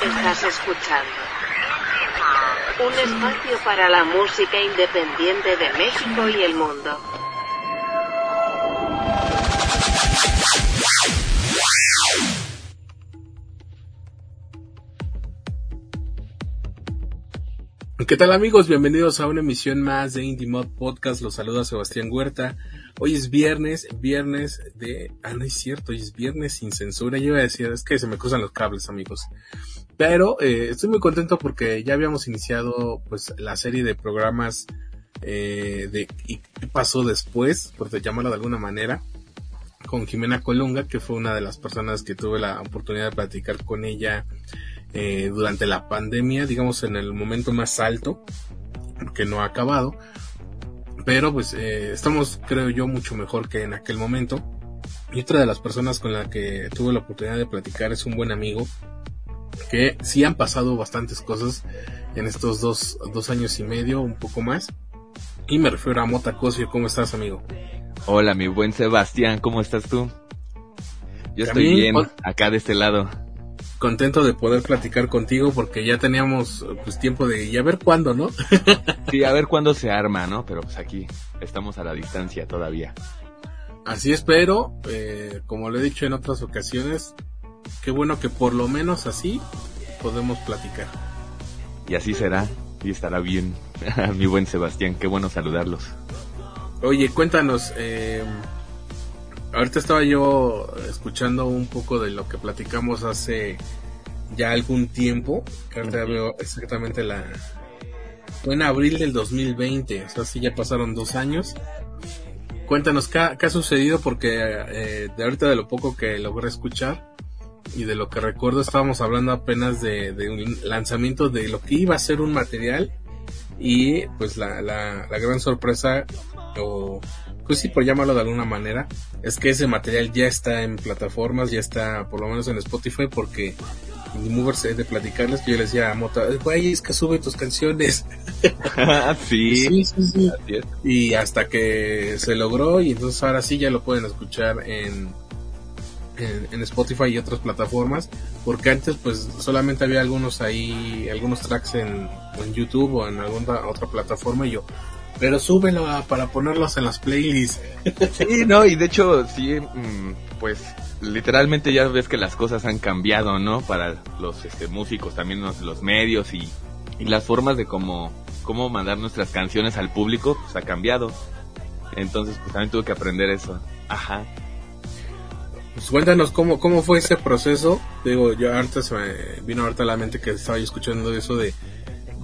Estás escuchando un espacio para la música independiente de México y el mundo. ¿Qué tal amigos? Bienvenidos a una emisión más de Indie Mod Podcast. Los saluda Sebastián Huerta. Hoy es viernes, viernes de... Ah, no es cierto, hoy es viernes sin censura. Yo iba a decir, es que se me cruzan los cables amigos. Pero eh, estoy muy contento porque ya habíamos iniciado pues la serie de programas eh, de ¿y qué pasó después? Por llamarlo de alguna manera con Jimena Colunga, que fue una de las personas que tuve la oportunidad de platicar con ella eh, durante la pandemia, digamos en el momento más alto, que no ha acabado, pero pues eh, estamos creo yo mucho mejor que en aquel momento. Y otra de las personas con la que tuve la oportunidad de platicar es un buen amigo, que sí han pasado bastantes cosas en estos dos, dos años y medio, un poco más. Y me refiero a Mota Cosio, ¿cómo estás amigo? Hola mi buen Sebastián, ¿cómo estás tú? Yo estoy bien, acá de este lado contento de poder platicar contigo porque ya teníamos pues tiempo de y a ver cuándo, ¿no? sí, a ver cuándo se arma, ¿no? Pero pues aquí estamos a la distancia todavía. Así es, pero eh, como lo he dicho en otras ocasiones, qué bueno que por lo menos así podemos platicar. Y así será y estará bien, mi buen Sebastián, qué bueno saludarlos. Oye, cuéntanos, eh, ahorita estaba yo escuchando un poco de lo que platicamos hace ya algún tiempo, que ahorita veo exactamente la... Fue en abril del 2020, o sea, sí ya pasaron dos años. Cuéntanos qué, ha sucedido porque eh, de ahorita de lo poco que logré escuchar y de lo que recuerdo estábamos hablando apenas de, de un lanzamiento de lo que iba a ser un material y pues la, la, la gran sorpresa o pues sí, por llamarlo de alguna manera, es que ese material ya está en plataformas, ya está por lo menos en Spotify, porque Movers de platicarles que yo les decía a Mota, güey, es que sube tus canciones. sí, sí, sí, sí. Y hasta que se logró, y entonces ahora sí ya lo pueden escuchar en, en, Spotify y otras plataformas, porque antes pues solamente había algunos ahí, algunos tracks en, YouTube o en alguna otra plataforma y yo, pero súbelo para ponerlos en las playlists. Sí, no, y de hecho, sí, mm, pues literalmente ya ves que las cosas han cambiado, ¿no? Para los este, músicos, también los, los medios y, y, las formas de cómo, cómo mandar nuestras canciones al público, pues ha cambiado. Entonces, pues también tuve que aprender eso. Ajá. Pues cuéntanos cómo, cómo fue ese proceso. Digo, yo ahorita se me vino ahorita a la mente que estaba yo escuchando eso de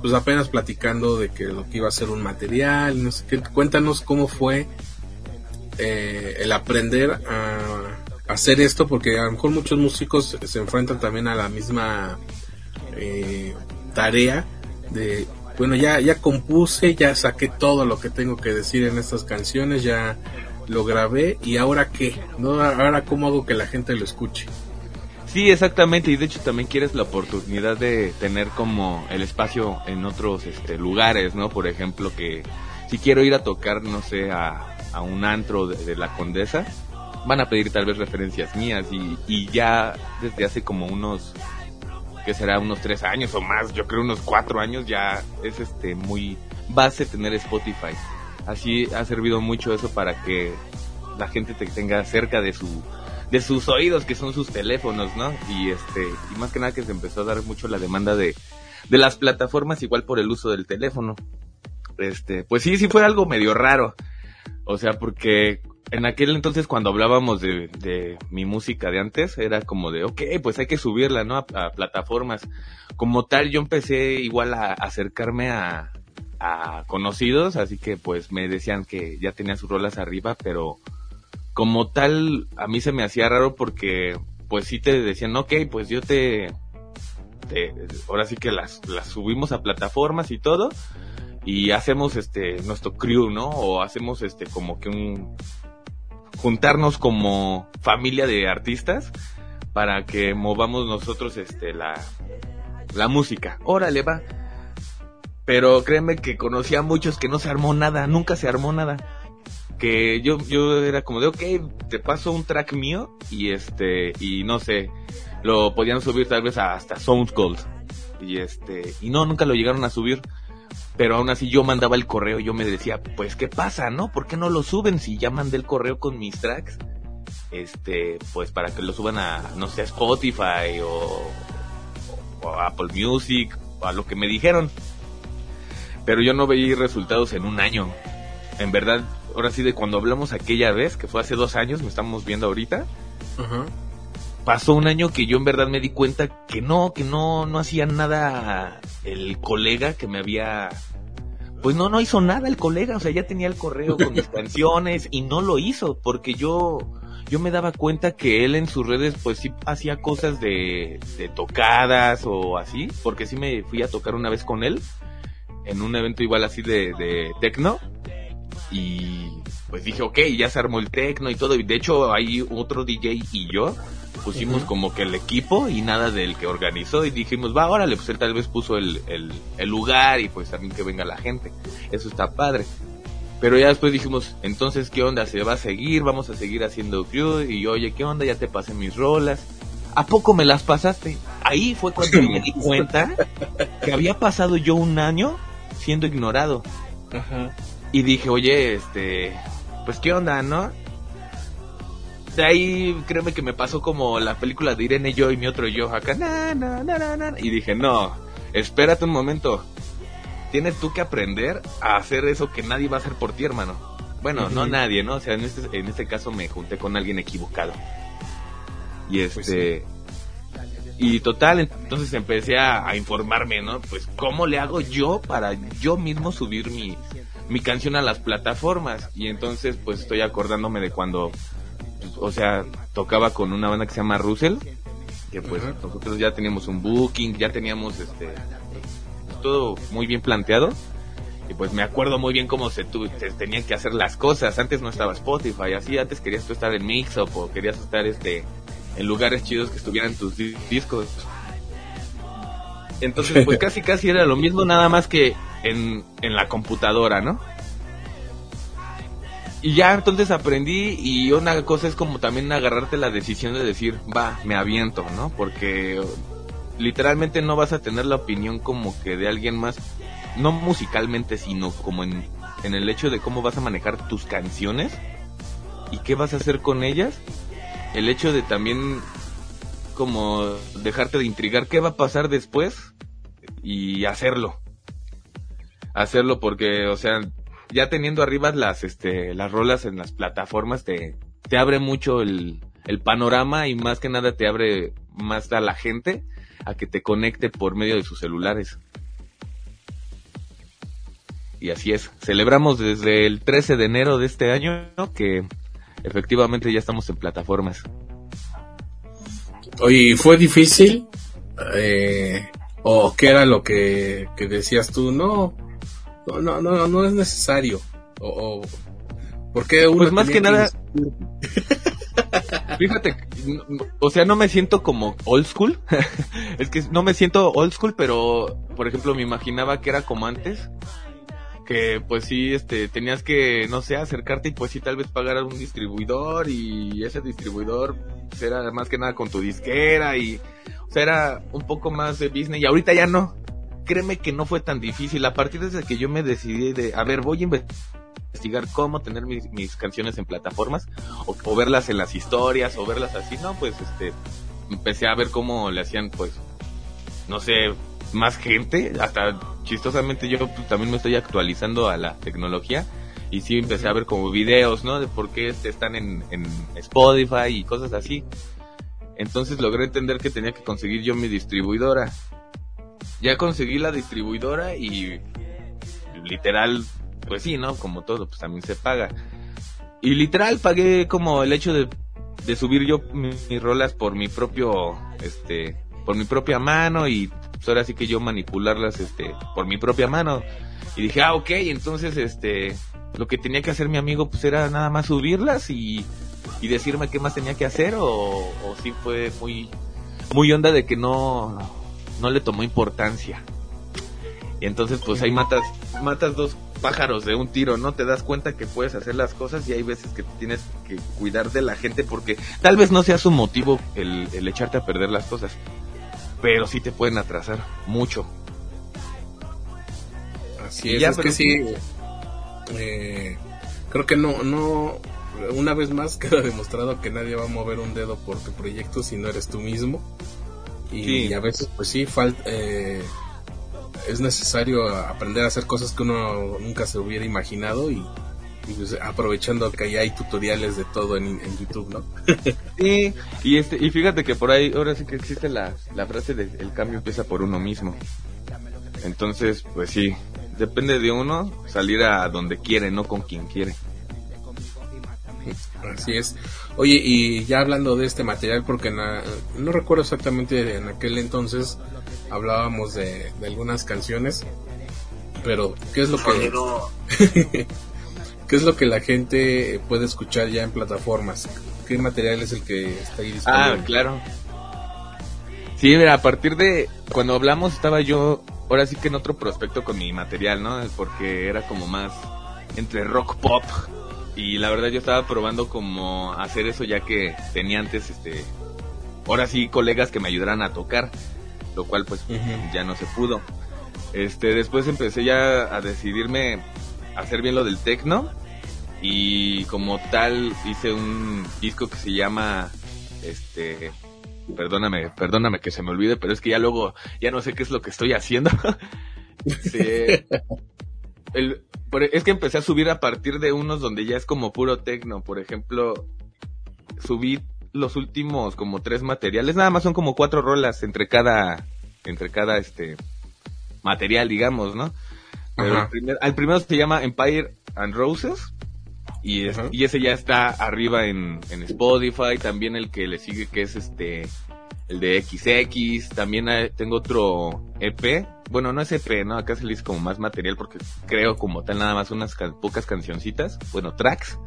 pues apenas platicando de que lo que iba a ser un material, no sé qué. Cuéntanos cómo fue eh, el aprender a, hacer esto, porque a lo mejor muchos músicos se enfrentan también a la misma eh, tarea de, bueno, ya, ya compuse, ya saqué todo lo que tengo que decir en estas canciones, ya lo grabé y ahora qué, ¿no? Ahora cómo hago que la gente lo escuche. Sí, exactamente, y de hecho también quieres la oportunidad de tener como el espacio en otros este, lugares, ¿no? Por ejemplo, que si quiero ir a tocar, no sé, a, a un antro de, la condesa, van a pedir tal vez referencias mías y, y ya desde hace como unos, que será unos tres años o más, yo creo unos cuatro años ya es este muy base tener Spotify. Así ha servido mucho eso para que la gente te tenga cerca de su de sus oídos, que son sus teléfonos, ¿no? Y este, y más que nada que se empezó a dar mucho la demanda de, de las plataformas igual por el uso del teléfono. Este, pues sí, sí fue algo medio raro. O sea, porque en aquel entonces cuando hablábamos de, de mi música de antes, era como de, ok, pues hay que subirla, ¿no? A, plataformas. Como tal, yo empecé igual a, acercarme a, conocidos, así que pues me decían que ya tenía sus rolas arriba, pero como tal, a mí se me hacía raro porque, pues sí te decían, ok, pues yo te, ahora sí que las, las subimos a plataformas y todo, y hacemos este, nuestro crew, ¿no? O hacemos este, como que un, juntarnos como familia de artistas para que movamos nosotros este, la, la música. Órale, va. Pero créeme que conocí a muchos que no se armó nada, nunca se armó nada que yo, yo era como de, ok, te paso un track mío y este, y no sé, lo podían subir tal vez hasta SoundCloud. Y este, y no, nunca lo llegaron a subir. Pero aún así yo mandaba el correo yo me decía, pues qué pasa, ¿no? ¿Por qué no lo suben si ya mandé el correo con mis tracks? Este, pues para que lo suban a, no sé, a Spotify o, o a Apple Music o a lo que me dijeron. Pero yo no veía resultados en un año. En verdad, ahora sí de cuando hablamos aquella vez, que fue hace dos años, me estamos viendo ahorita. Pasó un año que yo en verdad me di cuenta que no, que no, no hacía nada el colega que me había... Pues no, no hizo nada el colega, o sea, ya tenía el correo con mis canciones y no lo hizo, porque yo, yo me daba cuenta que él en sus redes pues sí hacía cosas de, de tocadas o así, porque sí me fui a tocar una vez con él en un evento igual así de, de tecno y pues dije, ok, ya se armó el tecno y todo. Y de hecho, hay otro DJ y yo pusimos como que el equipo y nada del que organizó. Y dijimos, va, órale, pues él tal vez puso el, el, el lugar y pues también que venga la gente. Eso está padre. Pero ya después dijimos, entonces, ¿qué onda? ¿Se va a seguir? ¿Vamos a seguir haciendo crew? Y yo, oye, ¿qué onda? Ya te pasé mis rolas. ¿A poco me las pasaste? Ahí fue cuando me di cuenta que había pasado yo un año siendo ignorado. Ajá. Y dije, oye, este, pues qué onda, ¿no? De ahí, créeme que me pasó como la película de Irene yo y mi otro yo acá, na, y dije, no, espérate un momento. Tienes tú que aprender a hacer eso que nadie va a hacer por ti, hermano. Bueno, no nadie, ¿no? O sea, en este, en este caso me junté con alguien equivocado. Y este... Pues Y total, entonces empecé a, a informarme, ¿no? Pues, ¿cómo le hago yo para yo mismo subir mi, mi canción a las plataformas? Y entonces, pues, estoy acordándome de cuando, pues, o sea, tocaba con una banda que se llama Russell, que pues nosotros ya teníamos un booking, ya teníamos, este, todo muy bien planteado. Y pues me acuerdo muy bien cómo se, tu- se tenían que hacer las cosas. Antes no estaba Spotify, así antes querías tú estar en Mixup o querías estar este en lugares chidos que estuvieran tus di- discos. Entonces, pues casi casi era lo mismo, nada más que en, en la computadora, ¿no? Y ya entonces aprendí y una cosa es como también agarrarte la decisión de decir, va, me aviento, ¿no? Porque literalmente no vas a tener la opinión como que de alguien más, no musicalmente, sino como en, en el hecho de cómo vas a manejar tus canciones y qué vas a hacer con ellas. El hecho de también como dejarte de intrigar qué va a pasar después y hacerlo. Hacerlo porque, o sea, ya teniendo arriba las, este, las rolas en las plataformas te, te abre mucho el, el panorama y más que nada te abre más a la gente a que te conecte por medio de sus celulares. Y así es. Celebramos desde el 13 de enero de este año que efectivamente ya estamos en plataformas. Oye, ¿fue difícil? Eh, ¿O qué era lo que, que decías tú? No, no, no, no, no es necesario. O, o ¿por qué uno Pues más que nada-? Fíjate, o sea, no me siento como old school. es que no me siento old school, pero por ejemplo me imaginaba que era como antes. Que pues sí, este, tenías que, no sé, acercarte y pues sí tal vez pagar a un distribuidor y ese distribuidor pues, era más que nada con tu disquera y, o sea, era un poco más de business y ahorita ya no. Créeme que no fue tan difícil. A partir desde que yo me decidí de, a ver, voy a investigar cómo tener mis, mis canciones en plataformas o, o verlas en las historias o verlas así, no, pues este empecé a ver cómo le hacían pues no sé, más gente, hasta chistosamente yo pues, también me estoy actualizando a la tecnología y sí empecé a ver como videos, ¿no? De por qué este, están en, Spotify y cosas así. Entonces logré entender que tenía que conseguir yo mi distribuidora. Ya conseguí la distribuidora y literal, pues sí, ¿no? Como todo, pues también se paga. Y literal pagué como el hecho de, de subir yo mi- mis rolas por mi propio, este, por mi propia mano y pues ahora sí que yo manipularlas, este, por mi propia mano. Y dije, ah, ok, entonces, este, lo que tenía que hacer mi amigo pues era nada más subirlas y, y decirme qué más tenía que hacer o, o sí fue muy, muy onda de que no, no le tomó importancia. Y entonces pues ahí matas, matas dos, pájaros de un tiro, ¿no? Te das cuenta que puedes hacer las cosas y hay veces que tienes que cuidar de la gente porque tal vez no sea su motivo el, el echarte a perder las cosas, pero sí te pueden atrasar mucho. Así es, es que sí, eh, creo que no, no, una vez más queda demostrado que nadie va a mover un dedo por tu proyecto si no eres tú mismo. Y, a veces, pues sí, falta, eh, es necesario aprender a hacer cosas que uno nunca se hubiera imaginado y, pues, aprovechando que ya hay tutoriales de todo en, YouTube, ¿no? sí, y, este, y fíjate que por ahí ahora sí que existe la, la frase de el cambio empieza por uno mismo. Entonces, pues sí, depende de uno salir a donde quiere, no con quien quiere. Así es. Oye, y ya hablando de este material, porque no recuerdo exactamente en aquel entonces hablábamos de, algunas canciones, pero ¿qué es lo que qué es lo que la gente puede escuchar ya en plataformas? ¿Qué material es el que está ahí disponible? Ah, claro. Sí, mira, a partir de cuando hablamos estaba yo ahora sí que en otro prospecto con mi material, ¿no? Porque era como más entre rock pop y la verdad yo estaba probando como hacer eso ya que tenía antes este ahora sí colegas que me ayudaran a tocar lo cual pues ya no se pudo este después empecé ya a decidirme hacer bien lo del techno y como tal hice un disco que se llama este perdóname perdóname que se me olvide pero es que ya luego ya no sé qué es lo que estoy haciendo sí el, es que empecé a subir a partir de unos donde ya es como puro tecno. Por ejemplo, subí los últimos como tres materiales. Nada más son como cuatro rolas entre cada, entre cada este material, digamos, ¿no? Pero el primero se llama Empire and Roses. Y, y ese ya está arriba en, en Spotify. También el que le sigue que es este el de XX, también tengo otro EP, bueno, no es EP, ¿no? Acá se le dice como más material porque creo como tal nada más unas pocas cancioncitas, bueno, tracks.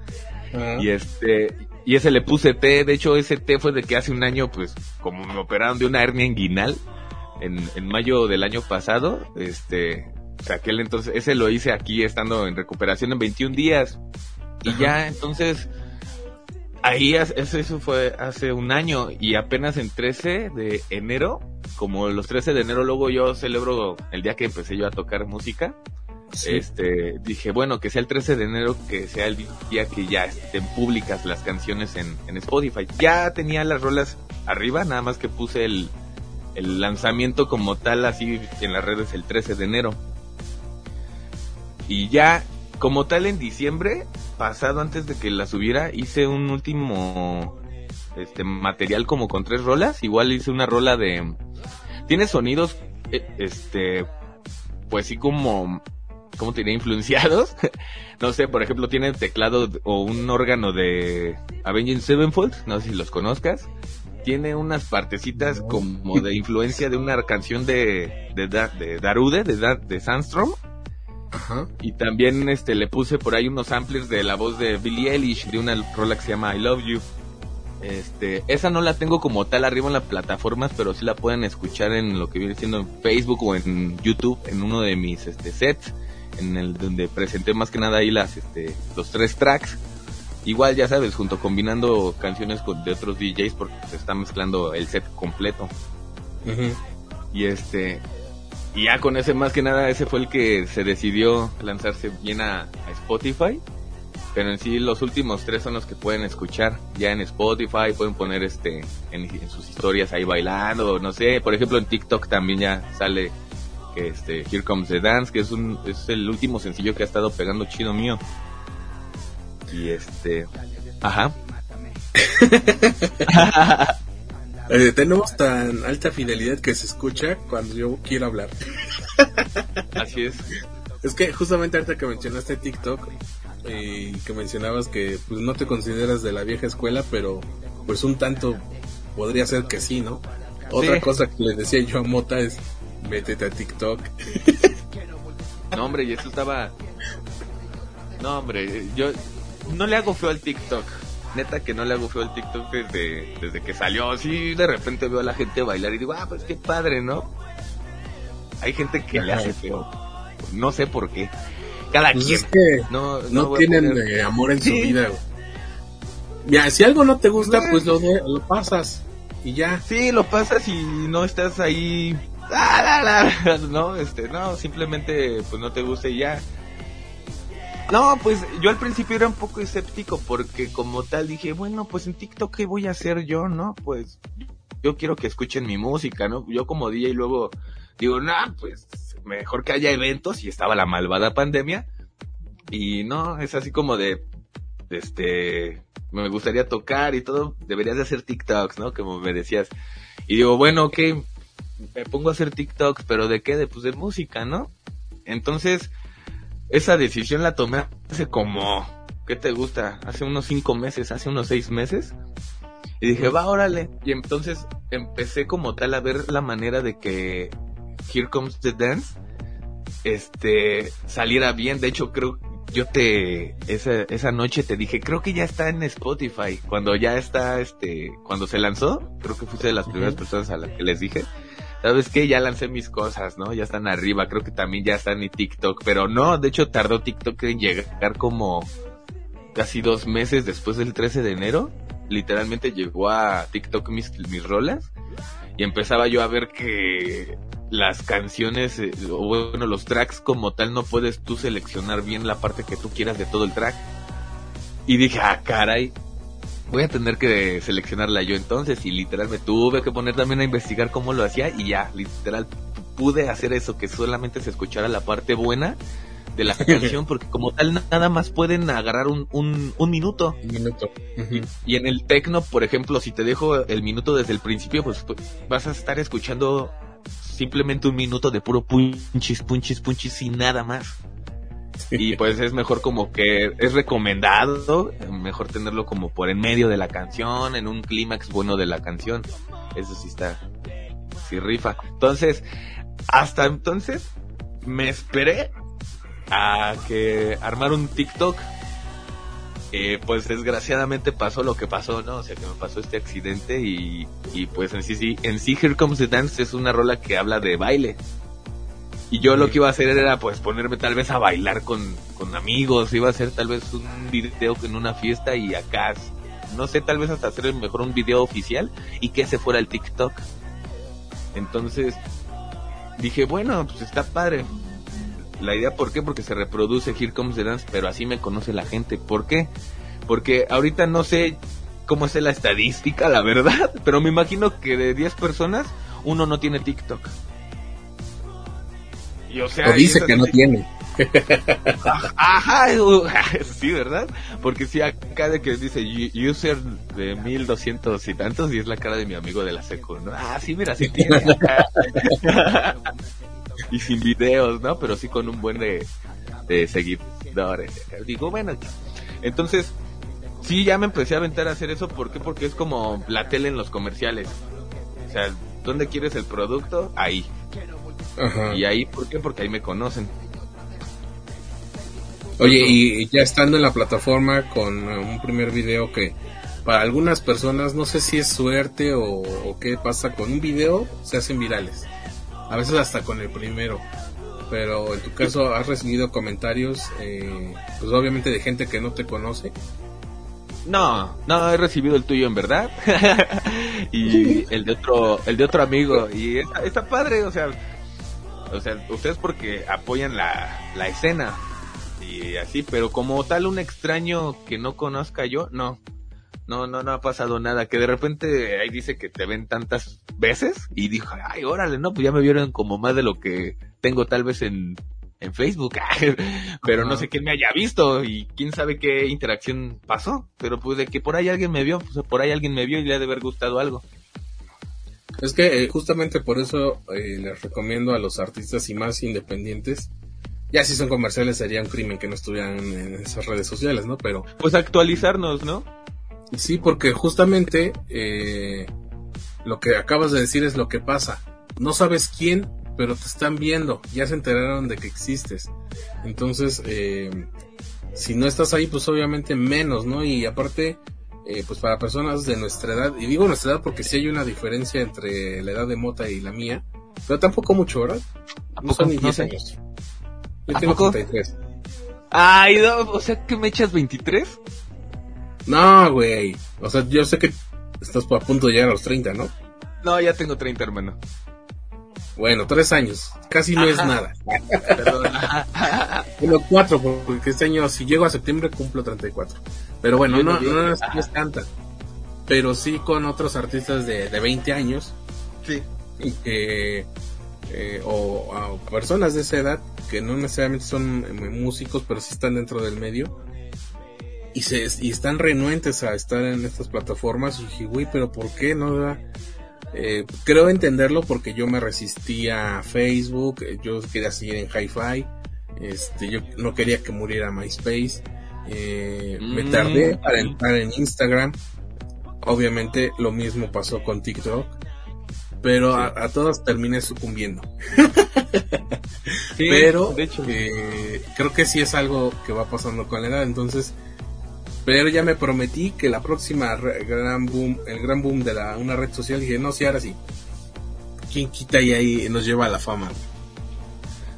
Y este, y ese le puse T, de hecho ese T fue de que hace un año, pues, como me operaron de una hernia inguinal, en, en mayo del año pasado, este, aquel entonces, ese lo hice aquí estando en recuperación en 21 días. Y ya, entonces, ahí eso, fue hace un año y apenas en 13 de enero, como los 13 de enero luego yo celebro el día que empecé yo a tocar música. Este, dije, bueno, que sea el 13 de enero, que sea el día que ya estén públicas las canciones en, en Spotify. Ya tenía las rolas arriba, nada más que puse el, el lanzamiento como tal así en las redes el 13 de enero. Y ya como tal en diciembre pasado antes de que la subiera hice un último este material como con tres rolas. Igual hice una rola de tiene sonidos eh, este pues sí como ¿cómo te influenciados. No sé por ejemplo tiene teclado o un órgano de Avenging Sevenfold no sé si los conozcas. Tiene unas partecitas como de influencia de una canción de de, de Darude de, de Sandstrom y también este le puse por ahí unos samplers de la voz de Billie Eilish de una rola que se llama I Love You. Este, esa no la tengo como tal arriba en las plataformas, pero sí la pueden escuchar en lo que viene siendo en Facebook o en YouTube, en uno de mis este, sets, en el donde presenté más que nada ahí las, este, los tres tracks. Igual ya sabes, junto combinando canciones de otros DJs porque se está mezclando el set completo. Y este, y ya con ese, más que nada, ese fue el que se decidió lanzarse bien a, Spotify. Pero en sí, los últimos tres son los que pueden escuchar ya en Spotify. Pueden poner este en, sus historias ahí bailando, no sé. Por ejemplo, en TikTok también ya sale que este Here Comes the Dance, que es, un, es el último sencillo que ha estado pegando chido mío. Y este. Ajá. Eh, tenemos tan alta fidelidad que se escucha cuando yo quiero hablar. Así es. Es que justamente ahorita que mencionaste TikTok y que mencionabas que pues no te consideras de la vieja escuela, pero pues un tanto podría ser que sí, ¿no? Otra cosa que le decía yo a Mota es métete a TikTok. No, hombre, y eso estaba No, hombre, yo no le hago feo al TikTok neta que no le hago feo el TikTok desde, desde que salió. Así de repente veo a la gente bailar y digo, ah, pues qué padre, ¿no? Hay gente que le hace feo. No sé por qué. Cada Pues quien. es que no, no, tienen poner- eh, amor en su vida, güey. Ya, si algo no te gusta, Güey. pues lo, de- lo pasas y ya. Sí, lo pasas y no estás ahí. ah, la, la, No, este, no, simplemente pues no te gusta y ya. No, pues yo al principio era un poco escéptico porque como tal dije, bueno, pues en TikTok qué voy a hacer yo, ¿no? Pues yo quiero que escuchen mi música, ¿no? Yo como DJ luego digo, no, pues mejor que haya eventos y estaba la malvada pandemia y no, es así como de, este, me gustaría tocar y todo, deberías de hacer TikToks, ¿no? Como me decías. Y digo, bueno, ok, me pongo a hacer TikToks, pero ¿de qué? De, pues de música, ¿no? Entonces, esa decisión la tomé hace como, ¿qué te gusta? Hace unos cinco meses, hace unos seis meses. Y dije, va, órale. Y entonces empecé como tal a ver la manera de que Here Comes the Dance, este, saliera bien. De hecho, creo, yo te, esa, esa noche te dije, creo que ya está en Spotify. Cuando ya está, este, cuando se lanzó, creo que fuiste de las primeras personas a las que les dije. ¿Sabes qué? Ya lancé mis cosas, ¿no? Ya están arriba, creo que también ya está en TikTok, pero no, de hecho tardó TikTok en llegar como casi dos meses después del 13 de enero. Literalmente llegó a TikTok mis, mis rolas y empezaba yo a ver que las canciones, eh, o bueno, los tracks como tal no puedes tú seleccionar bien la parte que tú quieras de todo el track. Y dije, ah, caray, voy a tener que seleccionarla yo entonces y literal me tuve que poner también a investigar cómo lo hacía y ya, literal pude hacer eso, que solamente se escuchara la parte buena de la canción porque como tal nada más pueden agarrar un, un, un minuto Un minuto. Y en el tecno, por ejemplo, si te dejo el minuto desde el principio, pues, pues, vas a estar escuchando simplemente un minuto de puro punchis, punchis, punchis y nada más. Y pues es mejor como que es recomendado, mejor tenerlo como por en medio de la canción, en un clímax bueno de la canción. Eso sí está, sí rifa. Entonces, hasta entonces me esperé a que armar un TikTok. Eh, pues desgraciadamente pasó lo que pasó, ¿no? O sea, que me pasó este accidente y, y pues en sí, sí, en sí Here Comes the Dance es una rola que habla de baile. Y yo lo que iba a hacer era pues ponerme tal vez a bailar con, con amigos, iba a hacer tal vez un video en una fiesta y acá, no sé, tal vez hasta hacer mejor un video oficial y que ese fuera el TikTok. Entonces dije, bueno, pues está padre. La idea, ¿por qué? Porque se reproduce Here Comes the Dance, pero así me conoce la gente. ¿Por qué? Porque ahorita no sé cómo es la estadística, la verdad, pero me imagino que de 10 personas, uno no tiene TikTok. Y o sea, O dice que no tiene. Ajá, uh, sí, ¿verdad? Porque sí, acá de que dice user de 1200 y tantos y es la cara de mi amigo de la secu, ¿no? Ah, sí, mira, sí tiene. y sin videos, ¿no? Pero sí con un buen de, de seguidores. Digo, bueno, entonces, sí, ya me empecé a aventar a hacer eso. ¿Por qué? Porque es como la tele en los comerciales. O sea, ¿dónde quieres el producto? Ahí. Ajá. Y ahí, ¿por qué? Porque ahí me conocen. Oye, y ya estando en la plataforma con eh, un primer video que para algunas personas no sé si es suerte o, o qué pasa con un video se hacen virales. A veces hasta con el primero. Pero en tu caso has recibido comentarios, eh, pues obviamente de gente que no te conoce. No, no he recibido el tuyo en verdad. y el de otro, el de otro amigo. Y está, está padre, o sea, o sea, ustedes porque apoyan la, la escena y así, pero como tal un extraño que no conozca yo, no. No, no, no ha pasado nada. Que de repente ahí dice que te ven tantas veces y dijo, ay, órale, no, pues ya me vieron como más de lo que tengo tal vez en, en Facebook. pero no sé quién me haya visto y quién sabe qué interacción pasó. Pero pues de que por ahí alguien me vio, pues por ahí alguien me vio y le ha de haber gustado algo. Es que eh, justamente por eso eh, les recomiendo a los artistas y más independientes. Ya si son comerciales sería un crimen que no estuvieran en esas redes sociales, ¿no? Pero Pues actualizarnos, ¿no? Sí, porque justamente eh, lo que acabas de decir es lo que pasa. No sabes quién, pero te están viendo. Ya se enteraron de que existes. Entonces, eh, si no estás ahí, pues obviamente menos, ¿no? Y aparte, eh, pues para personas de nuestra edad, y digo nuestra edad porque sí hay una diferencia entre la edad de Mota y la mía, pero tampoco mucho, ¿verdad? ¿A No son ni No 10 sé. años. Yo ¿A tengo poco? 33. Ay, no, o sea que me echas 23. No, güey. O sea, yo sé que estás a punto de llegar a los 30, ¿no? No, ya tengo 30, hermano. Bueno, tres años. Casi no es nada. Perdón. Bueno, cuatro, porque este año, si llego a septiembre, cumplo 34. Pero bueno, no, no, es, no es tanta. Pero sí con otros artistas de, de 20 años, sí. y que, eh, o, o personas de esa edad, que no necesariamente son eh, músicos, pero sí están dentro del medio, y, se, y están renuentes a estar en estas plataformas, y dije, güey, pero ¿por qué no? Eh, creo entenderlo porque yo me resistía a Facebook, yo quería seguir en Hi-Fi, este, yo no quería que muriera MySpace, eh, me Mm. tardé para entrar en Instagram, obviamente lo mismo pasó con TikTok, pero a, a todos terminé sucumbiendo. Sí, pero de hecho. eh, creo que sí es algo que va pasando con la edad, entonces pero ya me prometí que la próxima re- gran boom, el gran boom de la una red social dije, no, sí, ahora sí. ¿Quién quita y ahí nos lleva a la fama?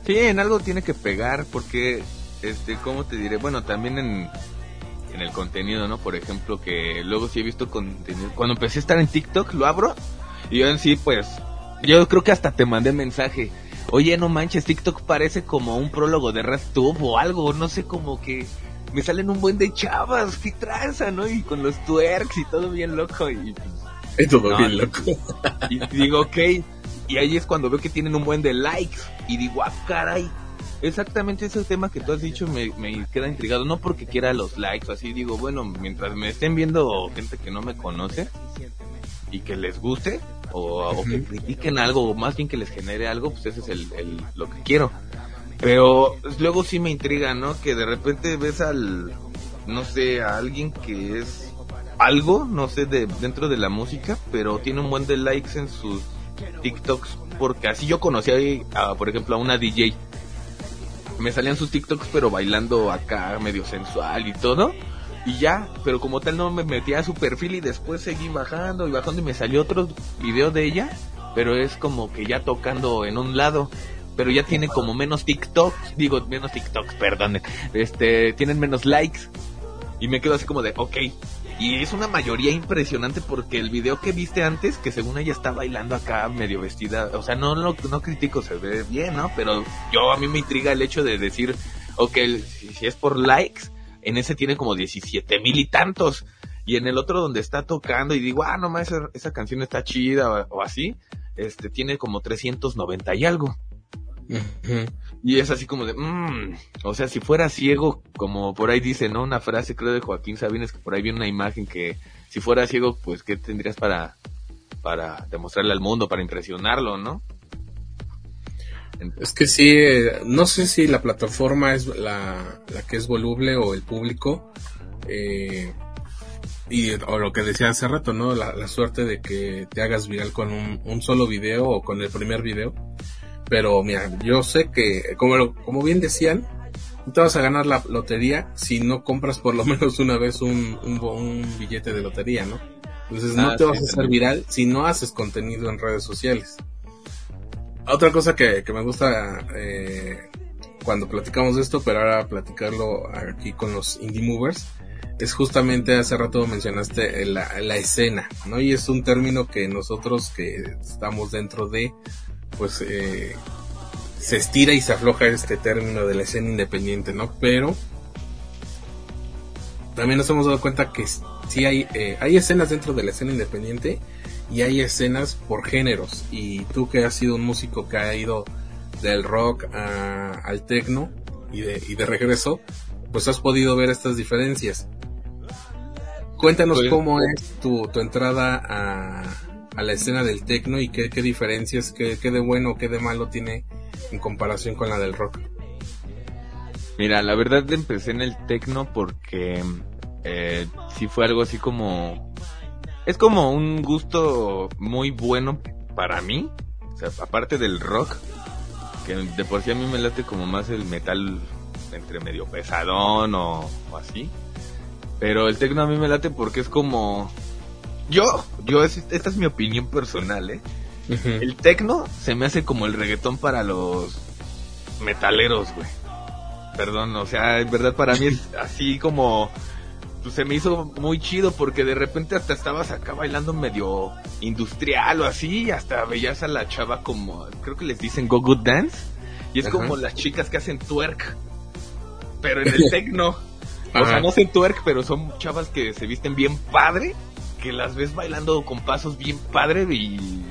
Sí, en algo tiene que pegar porque, este, ¿cómo te diré? Bueno, también en, en el contenido, ¿no? Por ejemplo, que luego sí he visto contenido. Cuando empecé a estar en TikTok, lo abro y yo en sí, pues, yo creo que hasta te mandé mensaje. Oye, no manches, TikTok parece como un prólogo de RedTube o algo, no sé, como que me salen un buen de chavas, qué tranza, ¿no? Y con los twerks y todo bien loco y pues, Es todo No, bien loco. y digo, ok. Y ahí es cuando veo que tienen un buen de likes. Y digo, ah, caray. Exactamente ese tema que tú has dicho me, me queda intrigado. No porque quiera los likes o así. Digo, bueno, mientras me estén viendo gente que no me conoce y que les guste o, o que critiquen algo o más bien que les genere algo, pues ese es el, el- lo que quiero. Pero luego sí me intriga, ¿no? Que de repente ves al, no sé, a alguien que es algo, no sé, de dentro de la música, pero tiene un buen de likes en sus TikToks, porque así yo conocí ahí, a, por ejemplo, a una DJ. Me salían sus TikToks, pero bailando acá, medio sensual y todo. Y ya, pero como tal no me metía a su perfil y después seguí bajando y bajando y me salió otro video de ella, pero es como que ya tocando en un lado, pero ya tiene como menos TikToks, digo, menos TikToks, perdón, este, tienen menos likes. Y me quedo así como de, ok. Y es una mayoría impresionante porque el video que viste antes, que según ella está bailando acá medio vestida, o sea, no no, no critico, se ve bien, ¿no? Pero yo a mí me intriga el hecho de decir, ok, si, es por likes, en ese tiene como 17 mil y tantos. Y en el otro donde está tocando y digo, ah, no más, esa, esa canción está chida o, o así, este tiene como 390 y algo. Y es así como de, mmm, o sea, si fuera ciego, como por ahí dice, ¿no? Una frase creo de Joaquín Sabines, que por ahí vi una imagen que si fuera ciego, pues, ¿qué tendrías para, para demostrarle al mundo, para impresionarlo, ¿no? Es que sí, eh, no sé si la plataforma es la, la que es voluble o el público. eh, y o lo que decía hace rato, ¿no? La, la suerte de que te hagas viral con un, un solo video o con el primer video. Pero mira, yo sé que, como, lo- como bien decían, no te vas a ganar la lotería si no compras por lo menos una vez un, un, billete de lotería, ¿no? Entonces no Ah, te sí, vas a hacer viral si no haces contenido en redes sociales. Otra cosa que, que me gusta eh, cuando platicamos de esto, pero ahora platicarlo aquí con los indie movers, es justamente hace rato mencionaste la, la escena, ¿no? Y es un término que nosotros que estamos dentro de, pues eh, se estira y se afloja este término de la escena independiente, ¿no? Pero también nos hemos dado cuenta que sí hay, eh, hay escenas dentro de la escena independiente y hay escenas por géneros. Y tú que has sido un músico que ha ido del rock a- al techno y de, y de regreso, pues has podido ver estas diferencias. Cuéntanos Pues- cómo es tu, tu entrada a, a la escena del techno y qué, qué diferencias, qué, qué de bueno o qué de malo tiene en comparación con la del rock. Mira, la verdad empecé en el tecno porque eh, sí fue algo así como... Es como un gusto muy bueno para mí. Aparte del rock, que de por sí a mí me late como más el metal entre medio pesadón o, o así. Pero el tecno a mí me late porque es como... Yo, yo, es- esta es mi opinión personal, ¿eh? El tecno se me hace como el reggaetón para los metaleros, güey. perdón, o sea, en verdad para mí es así como pues se me hizo muy chido porque de repente hasta estabas acá bailando medio industrial o así, y hasta veías a la chava como, creo que les dicen go good dance, y es como las chicas que hacen twerk, pero en el techno. O sea, no hacen twerk, pero son chavas que se visten bien padre, que las ves bailando con pasos bien padre y,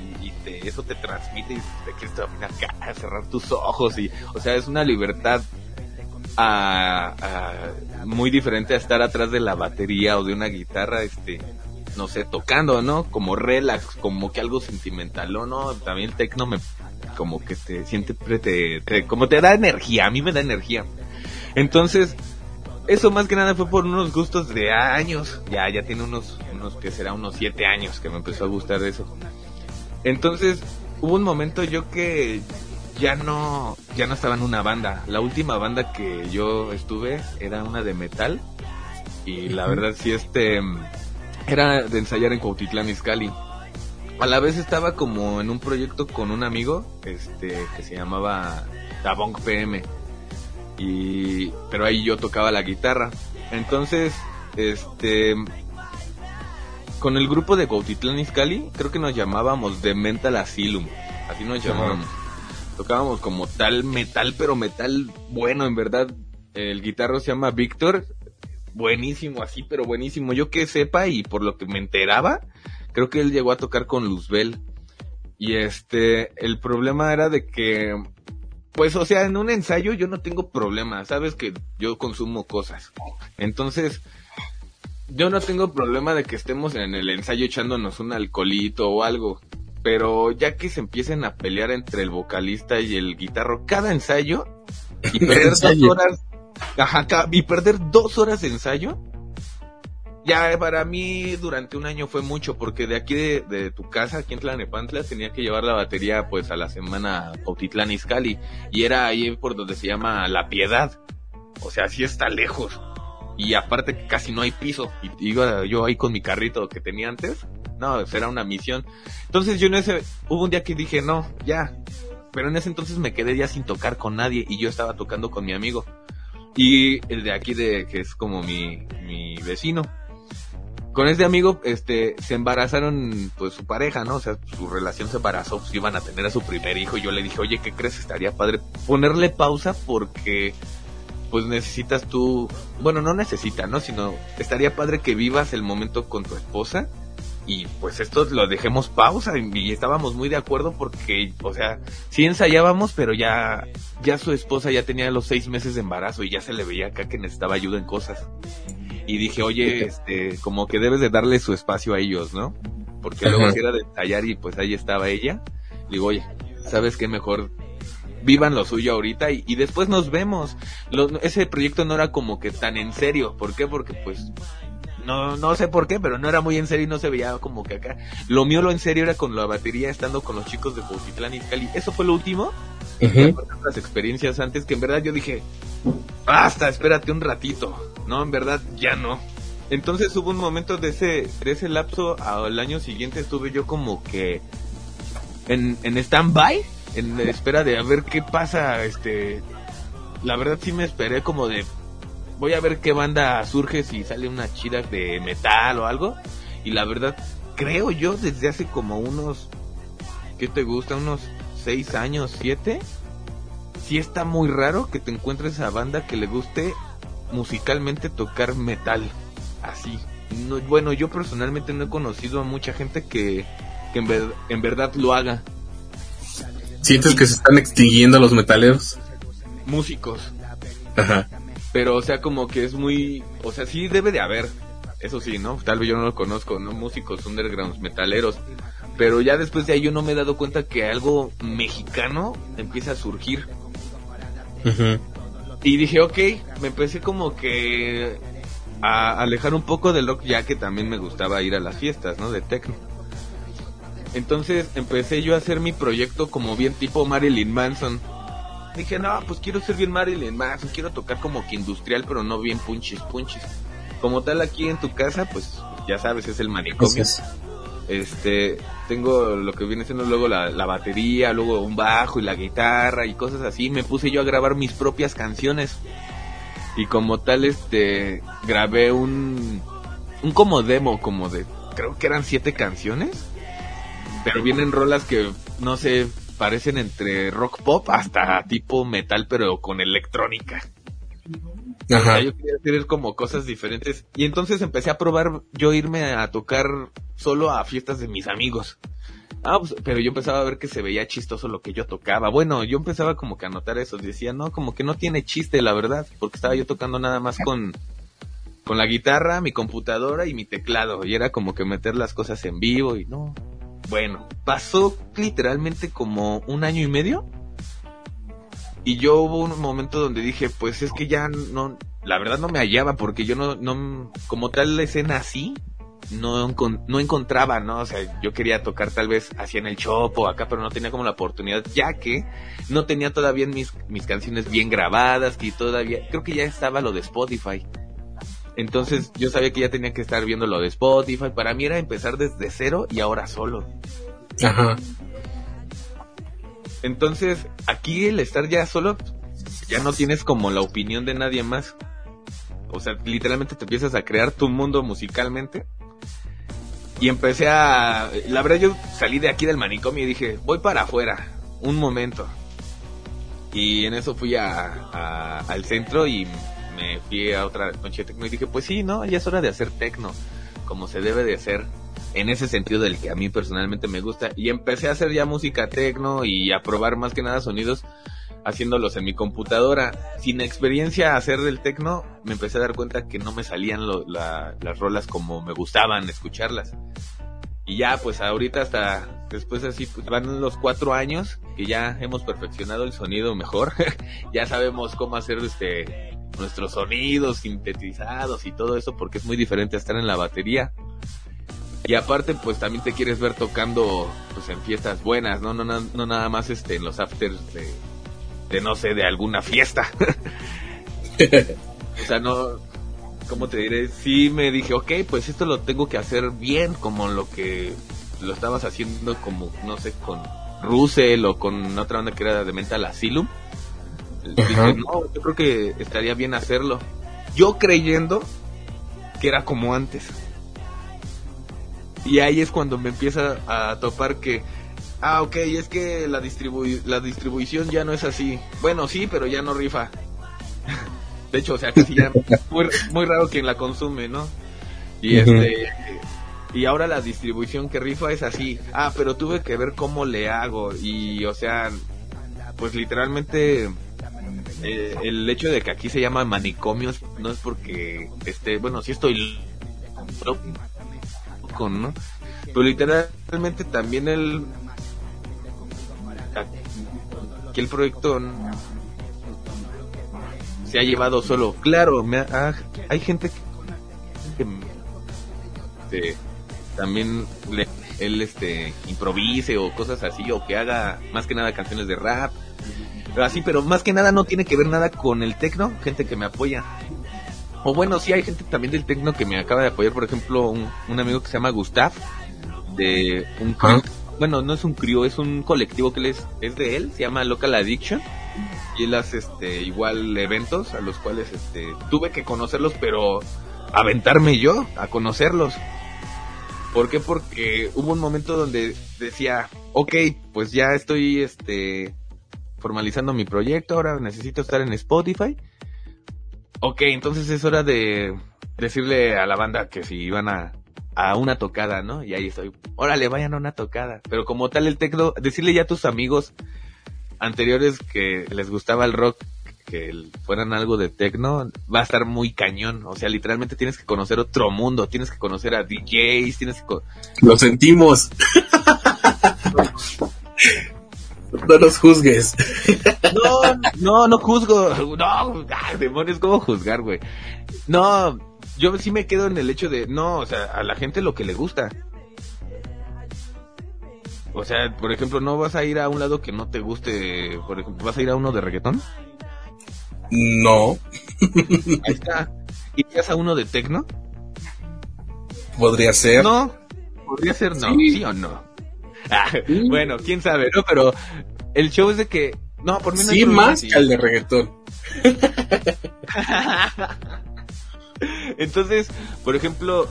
eso te transmite y te quieres también acá, cerrar tus ojos y, o sea, es una libertad a, muy diferente a estar atrás de la batería o de una guitarra, este, no sé, tocando, ¿no? Como relax, como que algo sentimental, ¿o no? También el techno me, como que te siente, te, como te da energía, a mí me da energía. Entonces, eso más que nada fue por unos gustos de años, ya, ya tiene unos, unos que será unos siete años que me empezó a gustar eso. Entonces, hubo un momento yo que ya no, ya no estaba en una banda. La última banda que yo estuve era una de metal. Y la verdad sí, este, era de ensayar en Cuautitlán Izcalli. A la vez estaba como en un proyecto con un amigo, este, que se llamaba Tabong PM. Y, pero ahí yo tocaba la guitarra. Entonces, este, con el grupo de Cuautitlán Izcalli, creo que nos llamábamos The Mental Asylum. Así nos llamábamos tocábamos como tal metal, pero metal bueno, en verdad. El guitarro se llama Víctor, buenísimo así, pero buenísimo. Yo que sepa y por lo que me enteraba, creo que él llegó a tocar con Luzbel. Y este, el problema era de que, pues, o sea, en un ensayo yo no tengo problema, sabes que yo consumo cosas. Entonces, yo no tengo problema de que estemos en el ensayo echándonos un alcoholito o algo pero ya que se empiecen a pelear entre el vocalista y el guitarro cada ensayo y perder dos horas, y perder dos horas de ensayo, ya para mí durante un año fue mucho porque de aquí de, tu casa, aquí en Tlanepantla, tenía que llevar la batería pues a la semana Pautitlán Izcalli y era ahí por donde se llama La Piedad, o sea, sí está lejos y aparte que casi no hay piso y iba yo ahí con mi carrito que tenía antes no, será una misión. Entonces yo en ese, hubo un día que dije, no, ya. Pero en ese entonces me quedé ya sin tocar con nadie y yo estaba tocando con mi amigo. Y el de aquí de, que es como mi, mi vecino. Con este amigo, este, se embarazaron, pues, su pareja, ¿no? O sea, su relación se embarazó, pues, iban a tener a su primer hijo. Y yo le dije, oye, ¿qué crees? Estaría padre ponerle pausa porque, pues, necesitas tú, bueno, no necesita, ¿no? Sino, estaría padre que vivas el momento con tu esposa y pues esto lo dejemos pausa y, estábamos muy de acuerdo porque, o sea, sí ensayábamos, pero ya, ya su esposa ya tenía los seis meses de embarazo y ya se le veía acá que necesitaba ayuda en cosas. Y dije, oye, este, como que debes de darle su espacio a ellos, ¿no? Porque luego era de ensayar y pues ahí estaba ella. digo, oye, ¿sabes qué mejor? Vivan lo suyo ahorita y, después nos vemos. ese proyecto no era como que tan en serio. ¿Por qué? Porque pues no, no sé por qué, pero no era muy en serio y no se veía como que acá. Lo mío lo en serio era con la batería, estando con los chicos de Cuautitlán y Cali. Eso fue lo último. Las experiencias antes que en verdad yo dije, basta, espérate un ratito. No, en verdad ya no. Entonces hubo un momento de ese, de ese lapso al año siguiente estuve yo como que en, en stand-by, en espera de a ver qué pasa, este, la verdad sí me esperé como de voy a ver qué banda surge si sale una chida de metal o algo. Y la verdad, creo yo desde hace como unos, ¿qué te gusta? Unos 6 años, 7. Sí está muy raro que te encuentres a banda que le guste musicalmente tocar metal. Así. No, bueno, yo personalmente no he conocido a mucha gente que, que en, en verdad lo haga. ¿Sientes que se están extinguiendo los metaleros? Músicos. Ajá. Pero, o sea, como que es muy. O sea, sí debe de haber. Eso sí, ¿no? Tal vez yo no lo conozco, ¿no? Músicos undergrounds, metaleros. Pero ya después de ahí yo no me he dado cuenta que algo mexicano empieza a surgir. Y dije, ok, me empecé como que a alejar un poco del rock ya que también me gustaba ir a las fiestas, ¿no? De techno. Entonces empecé yo a hacer mi proyecto como bien tipo Marilyn Manson dije, no, pues quiero ser bien Marilyn Manson, quiero tocar como que industrial, pero no bien punchis, punchis. Como tal aquí en tu casa, pues ya sabes, es el manicomio. Este, tengo lo que viene siendo luego la, la, batería, luego un bajo y la guitarra y cosas así. Me puse yo a grabar mis propias canciones. Y como tal, este, grabé un, un como demo, como de, creo que eran siete canciones. Pero vienen rolas que, no sé, parecen entre rock pop hasta tipo metal, pero con electrónica. Yo quería hacer como cosas diferentes. Y entonces empecé a probar yo irme a tocar solo a fiestas de mis amigos. Ah, pues, pero yo empezaba a ver que se veía chistoso lo que yo tocaba. Bueno, yo empezaba como que a notar eso. Decía, no, como que no tiene chiste, la verdad. Porque estaba yo tocando nada más con, con la guitarra, mi computadora y mi teclado. Y era como que meter las cosas en vivo y no. Bueno, pasó literalmente como un año y medio. Y yo hubo un momento donde dije, pues es que ya no, la verdad no me hallaba porque yo no, no, como tal la escena así, no, no encontraba, ¿no? O sea, yo quería tocar tal vez así en el shop o acá, pero no tenía como la oportunidad, ya que no tenía todavía mis, mis canciones bien grabadas, y todavía, creo que ya estaba lo de Spotify. Entonces yo sabía que ya tenía que estar viendo lo de Spotify. Para mí era empezar desde cero y ahora solo. Ajá. Entonces, aquí el estar ya solo, ya no tienes como la opinión de nadie más. O sea, literalmente te empiezas a crear tu mundo musicalmente. Y empecé a... La verdad yo salí de aquí del manicomio y dije, voy para afuera, un momento. Y en eso fui a, al centro y me fui a otra noche de tecno y dije, pues sí, no, ya es hora de hacer tecno, como se debe de hacer en ese sentido del que a mí personalmente me gusta. Y empecé a hacer ya música tecno y a probar más que nada sonidos haciéndolos en mi computadora. Sin experiencia hacer el tecno, me empecé a dar cuenta que no me salían lo- la- las rolas como me gustaban escucharlas. Y ya, pues ahorita hasta después así, pues, van los cuatro años que ya hemos perfeccionado el sonido mejor. ya sabemos cómo hacer este nuestros sonidos sintetizados y todo eso porque es muy diferente estar en la batería. Y aparte, pues también te quieres ver tocando pues en fiestas buenas, ¿no? No, no, no nada más este en los afters de, de no sé, de alguna fiesta. o sea, no, ¿cómo te diré? Sí me dije, ok, pues esto lo tengo que hacer bien, como lo que lo estabas haciendo como, no sé, con Russell o con otra banda que era de Mental Asylum. Dije, no, yo creo que estaría bien hacerlo. Yo creyendo que era como antes. Y ahí es cuando me empieza a topar que, ah, ok, es que la, distribu la distribución ya no es así. Bueno, sí, pero ya no rifa. De hecho, o sea, casi ya muy, muy raro quien la consume, ¿no? Y este y ahora la distribución que rifa es así. Ah, pero tuve que ver cómo le hago y o sea, pues literalmente eh, el hecho de que aquí se llama manicomios no es porque este, bueno, sí estoy loco, Pero literalmente también el aquí el proyecto se ha llevado solo. Claro, me ha- hay gente que, que también le- él este improvise o cosas así o que haga más que nada canciones de rap. Pero así, pero más que nada no tiene que ver nada con el tecno, gente que me apoya. O bueno, sí hay gente también del tecno que me acaba de apoyar, por ejemplo, un, un amigo que se llama Gustav de un Ajá. bueno, no es un crío, es un colectivo que es, es de él, se llama Local Addiction. Y él hace este, igual eventos a los cuales este, tuve que conocerlos, pero aventarme yo a conocerlos. ¿Por qué? Porque hubo un momento donde decía, ok, pues ya estoy este, formalizando mi proyecto, ahora necesito estar en Spotify. Ok, entonces es hora de decirle a la banda que si iban a, a una tocada, ¿no? Y ahí estoy, órale, vayan a una tocada. Pero como tal el tecno, decirle ya a tus amigos anteriores que les gustaba el rock, que fueran algo de tecno, va a estar muy cañón. O sea, literalmente tienes que conocer otro mundo, tienes que conocer a DJs, tienes que... Lo sentimos. no los juzgues. No, no, no juzgo. No, ah, demonios, ¿cómo juzgar, güey? No, yo sí me quedo en el hecho de, no, o sea, a la gente lo que le gusta. O sea, por ejemplo, no vas a ir a un lado que no te guste, por ejemplo, vas a ir a uno de reggaetón. No, Ahí está. ¿Irías a uno de tecno? podría ser. No, podría ser no, Sí. sí, o no. Ah, bueno, quién sabe, ¿no? Pero el show es de que, no, por mí no sí, más que al de reggaetón. Entonces, por ejemplo,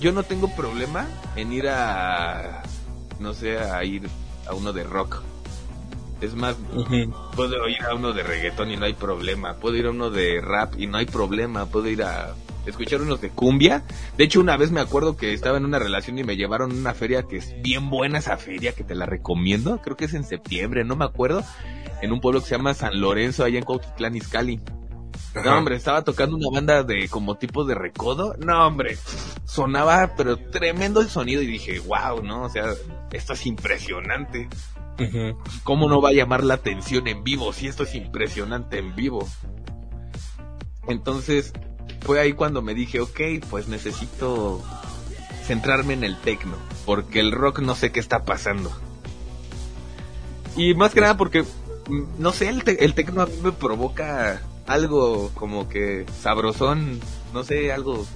yo no tengo problema en ir a, no sé, a ir a uno de rock. Es más, puedo ir a uno de reggaetón y no hay problema. Puedo ir a uno de rap y no hay problema. Puedo ir a escuchar unos de cumbia. De hecho, una vez me acuerdo que estaba en una relación y me llevaron a una feria que es bien buena esa feria, que te la recomiendo. Creo que es en septiembre, no me acuerdo. En un pueblo que se llama San Lorenzo, allá en Cuautitlán, Izcalli. No, hombre, estaba tocando una banda de como tipo de recodo. No, hombre, sonaba pero tremendo el sonido y dije, wow, ¿no? O sea, esto es impresionante. ¿Cómo no va a llamar la atención en vivo si esto es impresionante en vivo? Entonces, fue ahí cuando me dije, ok, pues necesito centrarme en el tecno, porque el rock no sé qué está pasando. Y más que nada porque, mm, no sé, el, el tecno a mí me provoca algo como que sabrosón, no sé, algo...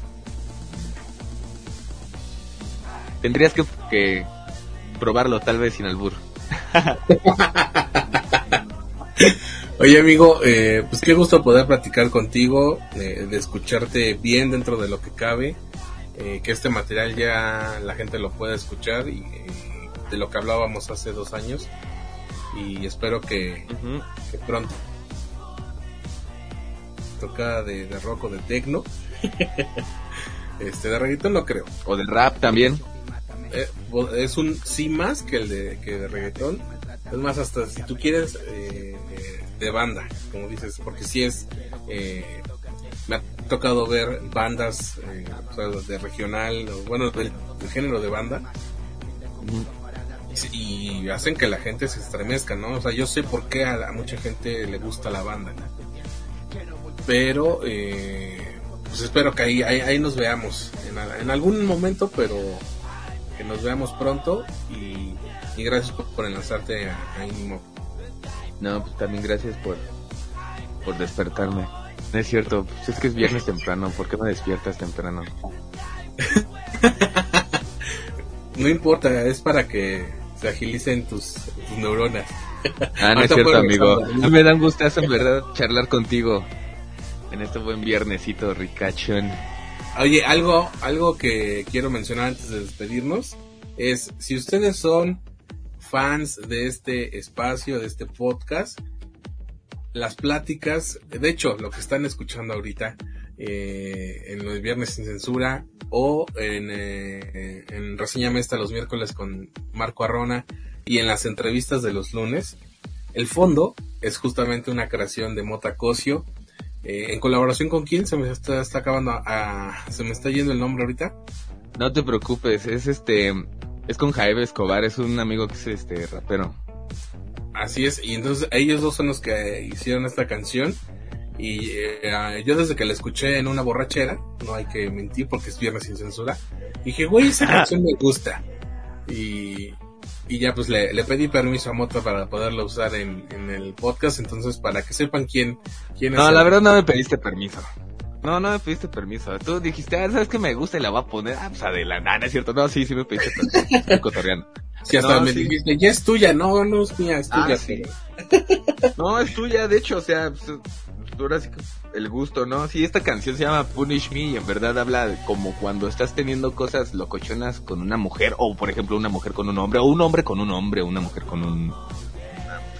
Tendrías que, que probarlo tal vez sin albur. Oye amigo, eh, pues qué gusto poder platicar contigo, de escucharte bien dentro de lo que cabe, eh, que este material ya la gente lo pueda escuchar y de lo que hablábamos hace dos años y espero que, pronto toca de, rock o de techno, este de reggaetón no creo, o de rap también. Eh, es un sí más que el de, que de reggaetón. Es más, hasta si tú quieres eh, de banda, como dices, porque si es. Eh, me ha tocado ver bandas de regional, bueno, del, género de banda. Y, hacen que la gente se estremezca, ¿no? O sea, yo sé por qué a, mucha gente le gusta la banda. Pero, pues espero que ahí, ahí, nos veamos en, en algún momento, pero que nos veamos pronto y, gracias por, enlazarte a, a No, pues también gracias por, por despertarme. No es cierto, pues es que es viernes temprano, ¿por qué me despiertas temprano? no importa, es para que se agilicen tus, neuronas. Ah, no es cierto, amigo. Me da un gustazo, en verdad, charlar contigo en este buen viernesito ricachón. Oye, algo, algo que quiero mencionar antes de despedirnos es si ustedes son fans de este espacio, de este podcast, las pláticas, de hecho, lo que están escuchando ahorita eh, en los viernes sin censura o en, eh, en Reseña Mesta los miércoles con Marco Arrona y en las entrevistas de los lunes, el fondo es justamente una creación de Mota Cosio eh, ¿En colaboración con quién? Se me está, acabando a, Se me está yendo el nombre ahorita. No te preocupes, es este... Es con Jaime Escobar, es un amigo que es este rapero. Así es, y entonces ellos dos son los que hicieron esta canción. Y eh, yo desde que la escuché en una borrachera, no hay que mentir porque es viernes sin censura, dije, güey, esa canción me gusta. Y, y ya pues le, pedí permiso a Moto para poderlo usar en, el podcast, entonces para que sepan quién, quién es. No, la verdad no me pediste permiso. No, no me pediste permiso. Tú dijiste, ah, sabes que me gusta y la voy a poner. Ah, pues adelante. Ah, no es cierto. No, sí, sí me pediste permiso. cotorreando. Sí, hasta me dijiste, ya es tuya. No, no es mía, es tuya. Ah, sí. no, es tuya, de hecho, o sea, pues, ahora sí que el gusto, ¿no? Sí, esta canción se llama Punish Me y en verdad habla de como cuando estás teniendo cosas locochonas con una mujer, o por ejemplo una mujer con un hombre, o un hombre con un hombre, o una mujer con un...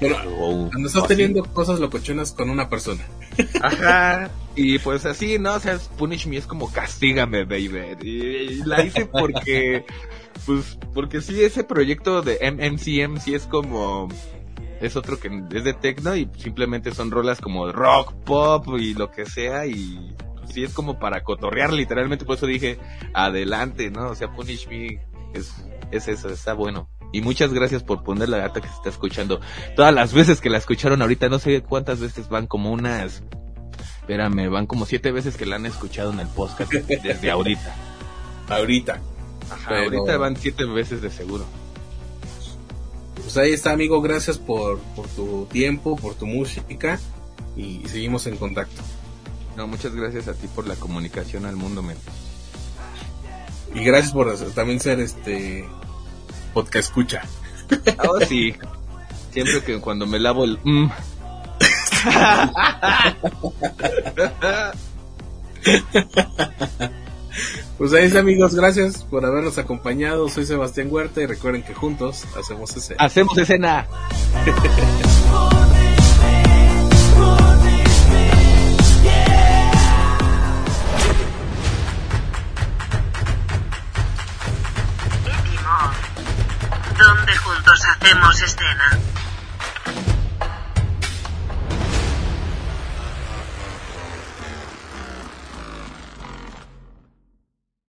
cuando estás teniendo cosas locochonas con una persona. Ajá. Y pues así, ¿no? O sea, Punish Me es como castígame, baby. Y, la hice porque, pues, porque sí, ese proyecto de MMCM sí es como es otro que es de techno y simplemente son rolas como rock, pop y lo que sea y sí es como para cotorrear literalmente, por eso dije adelante, ¿no? O sea, Punish Me es, es eso, está bueno. Y muchas gracias por poner la data que se está escuchando. Todas las veces que la escucharon ahorita, no sé cuántas veces van, como unas... Espérame, van como siete veces que la han escuchado en el podcast desde ahorita. ahorita. Ajá, ahorita van siete veces de seguro pues ahí está, amigo. Gracias por, por tu tiempo, por tu música y, seguimos en contacto. No, muchas gracias a ti por la comunicación al mundo, men. Y gracias por también ser este podcast escucha. Oh, sí. Siempre que cuando me lavo el mm, Pues ahí está amigos, gracias por habernos acompañado. Soy Sebastián Huerta y recuerden que juntos hacemos escena. Hacemos escena. hacemos escena.